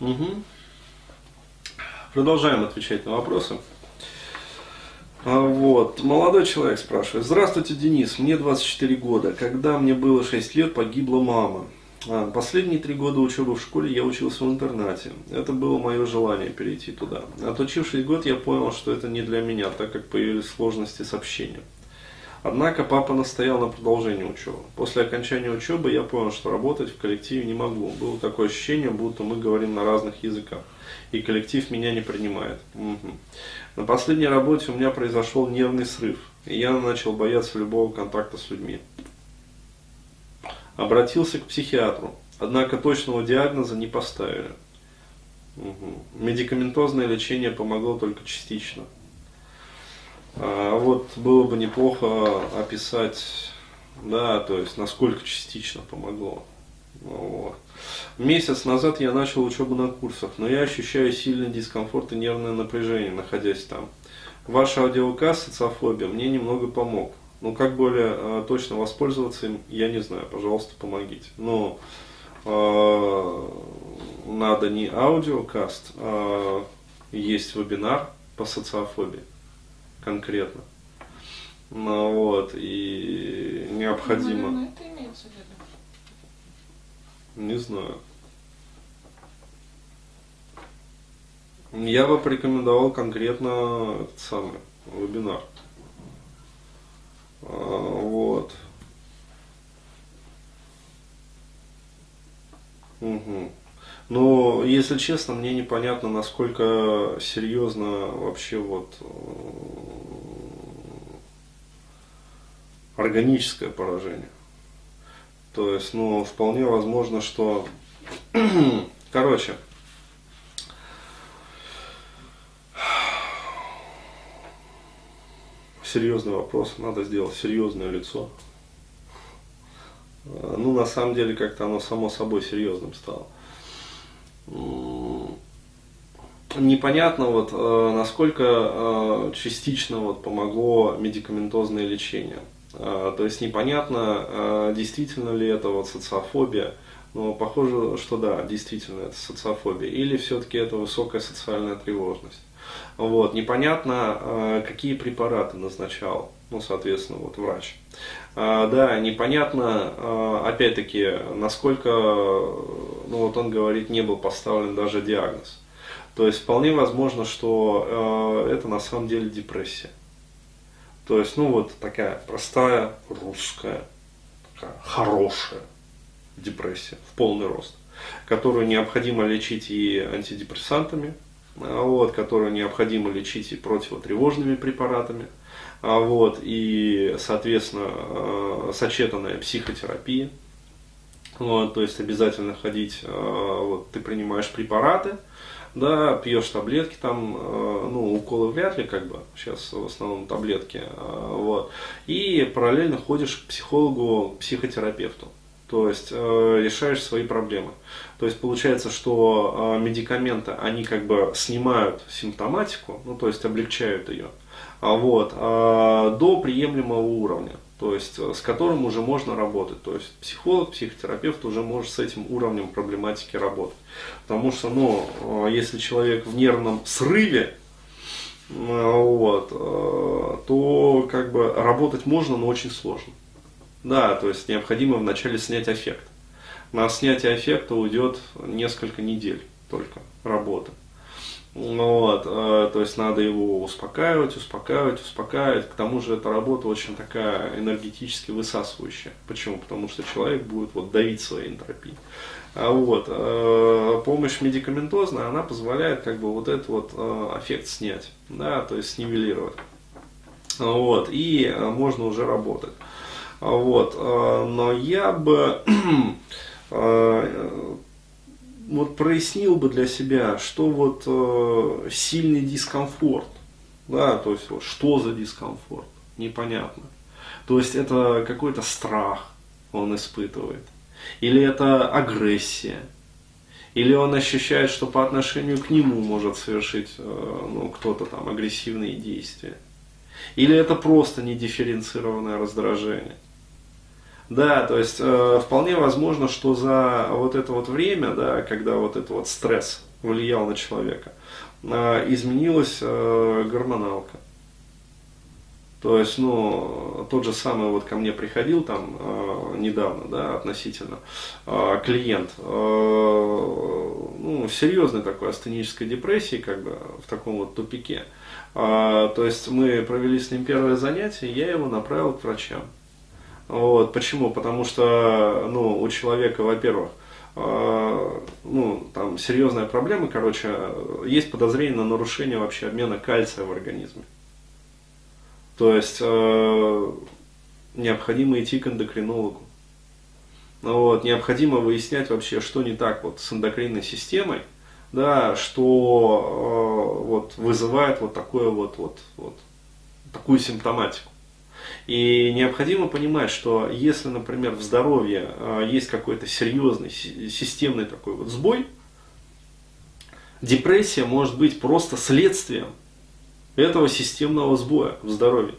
Угу. Продолжаем отвечать на вопросы. А, вот, молодой человек спрашивает. Здравствуйте, Денис, мне 24 года. Когда мне было 6 лет, погибла мама. А, последние три года учебы в школе я учился в интернате. Это было мое желание перейти туда. Отучившись год, я понял, что это не для меня, так как появились сложности с общением. Однако папа настоял на продолжении учебы. После окончания учебы я понял, что работать в коллективе не могу. Было такое ощущение, будто мы говорим на разных языках, и коллектив меня не принимает. Угу. На последней работе у меня произошел нервный срыв, и я начал бояться любого контакта с людьми. Обратился к психиатру, однако точного диагноза не поставили. Угу. Медикаментозное лечение помогло только частично. А вот было бы неплохо описать, да, то есть насколько частично помогло. Вот. Месяц назад я начал учебу на курсах, но я ощущаю сильный дискомфорт и нервное напряжение, находясь там. Ваш аудиокасс «Социофобия» мне немного помог. Ну, как более э, точно воспользоваться им, я не знаю. Пожалуйста, помогите. Но э, надо не аудиокаст, а есть вебинар по социофобии конкретно. Ну, вот, и необходимо. Ну, это имеется в виду. Не знаю. Я бы порекомендовал конкретно этот самый вебинар. А, вот. Угу. Но, если честно, мне непонятно, насколько серьезно вообще вот э, органическое поражение. То есть, ну, вполне возможно, что... Короче, серьезный вопрос, надо сделать серьезное лицо. Э, ну, на самом деле, как-то оно само собой серьезным стало. Непонятно, вот, э, насколько э, частично вот, помогло медикаментозное лечение. То есть непонятно, действительно ли это вот социофобия, но похоже, что да, действительно это социофобия. Или все-таки это высокая социальная тревожность. Вот, непонятно, э, какие препараты назначал, ну, соответственно, вот врач. Да, непонятно, э, опять-таки, насколько, ну, вот он говорит, не был поставлен даже диагноз. То есть вполне возможно, что э, это на самом деле депрессия. То есть, ну вот такая простая русская, такая хорошая депрессия в полный рост, которую необходимо лечить и антидепрессантами, а, вот, которую необходимо лечить и противотревожными препаратами, а, вот, и, соответственно, а, сочетанная психотерапия, вот, то есть обязательно ходить, вот, ты принимаешь препараты, да, пьешь таблетки, там, ну, уколы вряд ли, как бы, сейчас в основном таблетки, вот, и параллельно ходишь к психологу, психотерапевту. То есть э, решаешь свои проблемы. То есть получается, что э, медикаменты, они как бы снимают симптоматику, ну то есть облегчают ее, а вот, э, до приемлемого уровня, то есть э, с которым уже можно работать. То есть психолог, психотерапевт уже может с этим уровнем проблематики работать. Потому что, ну, э, если человек в нервном срыве, э, вот, э, то как бы работать можно, но очень сложно. Да, то есть необходимо вначале снять эффект. На снятие эффекта уйдет несколько недель только работы. Вот, э, то есть надо его успокаивать, успокаивать, успокаивать. К тому же эта работа очень такая энергетически высасывающая. Почему? Потому что человек будет вот давить своей энтропией. А вот, э, помощь медикаментозная, она позволяет как бы вот этот вот э, эффект снять, да, то есть снивелировать. Вот, и можно уже работать. Вот, э, но я бы э, вот прояснил бы для себя, что вот э, сильный дискомфорт, да, то есть вот, что за дискомфорт, непонятно. То есть это какой-то страх он испытывает, или это агрессия, или он ощущает, что по отношению к нему может совершить ну, кто-то там агрессивные действия, или это просто недифференцированное раздражение. Да, то есть э, вполне возможно, что за вот это вот время, да, когда вот этот вот стресс влиял на человека, изменилась гормоналка. То есть, ну, тот же самый вот ко мне приходил там э, недавно, да, относительно, э, клиент, э, ну, серьезной такой астенической депрессии, как бы, в таком вот тупике. Э, то есть, мы провели с ним первое занятие, я его направил к врачам. Вот, почему? Потому что, ну, у человека, во-первых, э, ну, там серьезная проблема, короче, есть подозрение на нарушение вообще обмена кальция в организме. То есть э, необходимо идти к эндокринологу. Ну вот, необходимо выяснять вообще, что не так вот с эндокринной системой, да, что э, вот, вызывает вот такое вот, вот, вот, такую симптоматику. И необходимо понимать, что если, например, в здоровье э, есть какой-то серьезный системный такой вот сбой, депрессия может быть просто следствием этого системного сбоя в здоровье.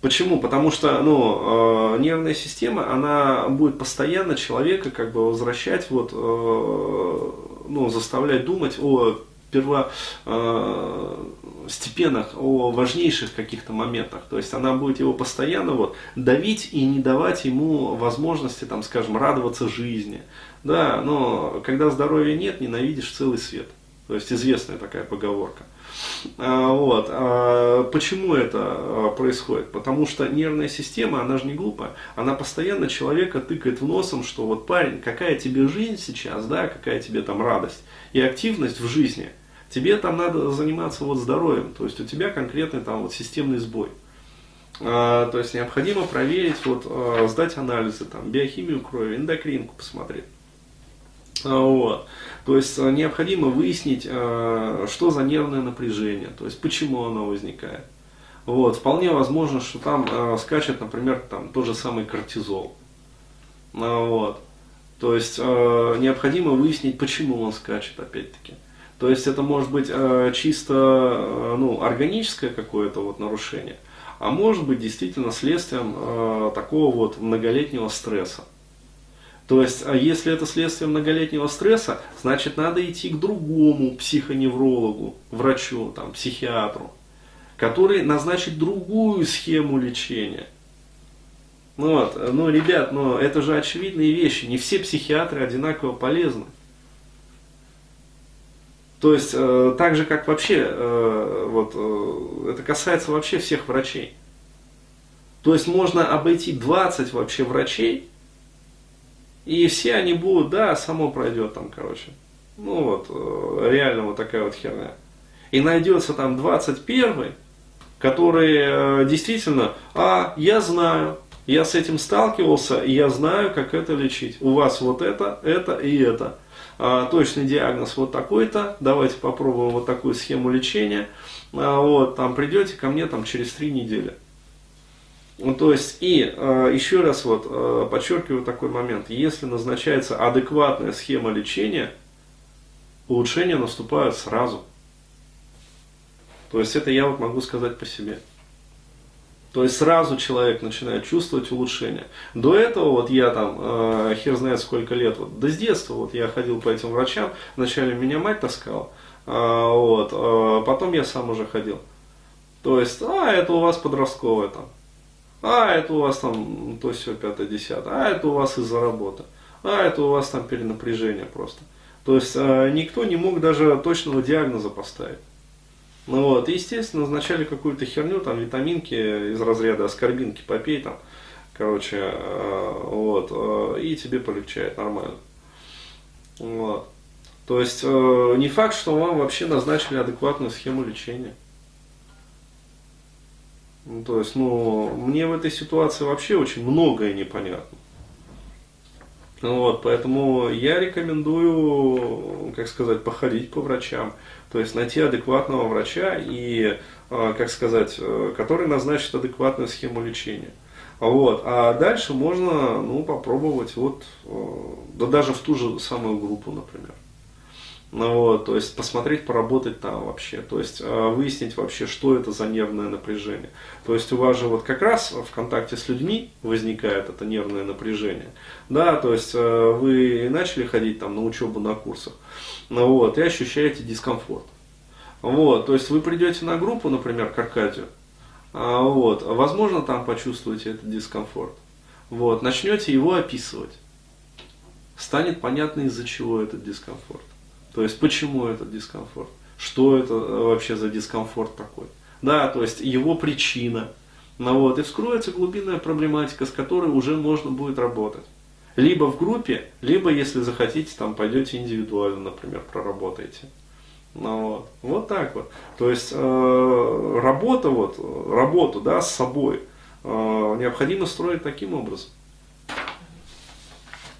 Почему? Потому что ну, э, нервная система, она будет постоянно человека как бы возвращать, вот, э, ну, заставлять думать о первостепенных, о важнейших каких-то моментах. То есть она будет его постоянно вот, давить и не давать ему возможности, там, скажем, радоваться жизни. Да, но когда здоровья нет, ненавидишь целый свет. То есть известная такая поговорка. А, вот. А почему это а, происходит? Потому что нервная система, она же не глупая, она постоянно человека тыкает в носом, что вот парень, какая тебе жизнь сейчас, да, какая тебе там радость и активность в жизни, тебе там надо заниматься вот здоровьем, то есть у тебя конкретный там вот системный сбой. А, то есть необходимо проверить, вот, а, сдать анализы, там, биохимию крови, эндокринку посмотреть. А, вот. То есть э, необходимо выяснить, э, что за нервное напряжение, то есть почему оно возникает. Вот. Вполне возможно, что там скачет, например, там, тот же самый кортизол. А, вот. То есть необходимо выяснить, почему он скачет, опять-таки. То есть это может быть чисто ну, органическое какое-то вот нарушение, а может быть действительно следствием такого вот многолетнего стресса. То есть, а если это следствие многолетнего стресса, значит надо идти к другому психоневрологу, врачу, там, психиатру, который назначит другую схему лечения. Ну вот, ну, ребят, но это же очевидные вещи. Не все психиатры одинаково полезны. То есть, э, так же, как вообще, э, вот, э, это касается вообще всех врачей. То есть, можно обойти 20 вообще врачей, и все они будут, да, само пройдет там, короче. Ну вот, э, реально вот такая вот херня. И найдется там 21 который э, действительно, а, я знаю, я с этим сталкивался, и я знаю, как это лечить. У вас вот это, это и это. А, точный диагноз вот такой-то, давайте попробуем вот такую схему лечения. А, вот, там придете ко мне там через три недели. Ну, то есть, и э, еще раз вот э, подчеркиваю такой момент, если назначается адекватная схема лечения, улучшения наступают сразу. То есть, это я вот могу сказать по себе. То есть сразу человек начинает чувствовать улучшение. До этого вот я там, э, хер знает сколько лет, вот, да с детства вот я ходил по этим врачам, вначале меня мать таскала, э, вот, э, потом я сам уже ходил. То есть, а, это у вас подростковое там, а это у вас там то все пятое, десятое, а это у вас из-за работы, а это у вас там перенапряжение просто. То есть э, никто не мог даже точного диагноза поставить. Ну вот, и, естественно, назначали какую-то херню, там, витаминки из разряда аскорбинки попей, там, короче, э, вот, э, и тебе полегчает нормально. Вот. То есть, э, не факт, что вам вообще назначили адекватную схему лечения. Ну, то есть, ну, мне в этой ситуации вообще очень многое непонятно. Вот, поэтому я рекомендую, как сказать, походить по врачам, то есть найти адекватного врача и, а, как сказать, э, который назначит адекватную схему лечения. Вот, а дальше можно, ну, попробовать вот, э, да даже в ту же самую группу, например. Ну, вот, то есть посмотреть, поработать там вообще, то есть э, выяснить вообще, что это за нервное напряжение. То есть у вас же вот как раз в контакте с людьми возникает это нервное напряжение. Да, то есть э, вы начали ходить там на учебу на курсах, ну, вот, и ощущаете дискомфорт. Вот, то есть вы придете на группу, например, к Аркадию, а, вот, возможно, там почувствуете этот дискомфорт. Вот, начнете его описывать. Станет понятно, из-за чего этот дискомфорт. То есть, почему этот дискомфорт? Что это вообще за дискомфорт такой? Да, то есть, его причина. Ну вот, и вскроется глубинная проблематика, с которой уже можно будет работать. Либо в группе, либо, если захотите, там пойдете индивидуально, например, проработаете. Ну, вот. вот так вот. То есть э, работа, вот, работу да, с собой э, необходимо строить таким образом.